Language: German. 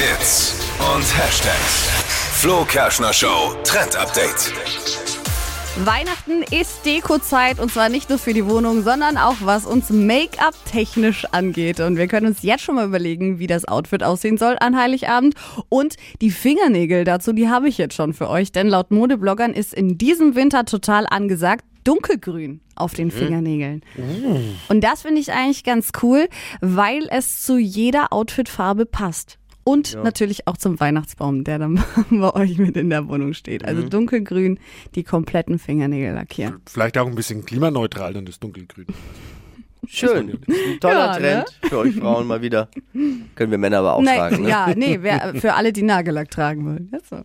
Hits und Hashtags. Flo Kerschner Show Trend Update. Weihnachten ist Dekozeit und zwar nicht nur für die Wohnung, sondern auch was uns Make-up technisch angeht. Und wir können uns jetzt schon mal überlegen, wie das Outfit aussehen soll an Heiligabend. Und die Fingernägel dazu, die habe ich jetzt schon für euch, denn laut Modebloggern ist in diesem Winter total angesagt dunkelgrün auf den Fingernägeln. Und das finde ich eigentlich ganz cool, weil es zu jeder Outfitfarbe passt. Und natürlich auch zum Weihnachtsbaum, der dann bei euch mit in der Wohnung steht. Also dunkelgrün, die kompletten Fingernägel lackieren. Vielleicht auch ein bisschen klimaneutral, dann das Dunkelgrün. Schön. Ein toller Ja, ne? Trend für euch Frauen mal wieder. Können wir Männer aber auch Nee, tragen. Ne? Ja, nee, wer, für alle, die Nagellack tragen wollen. Das so.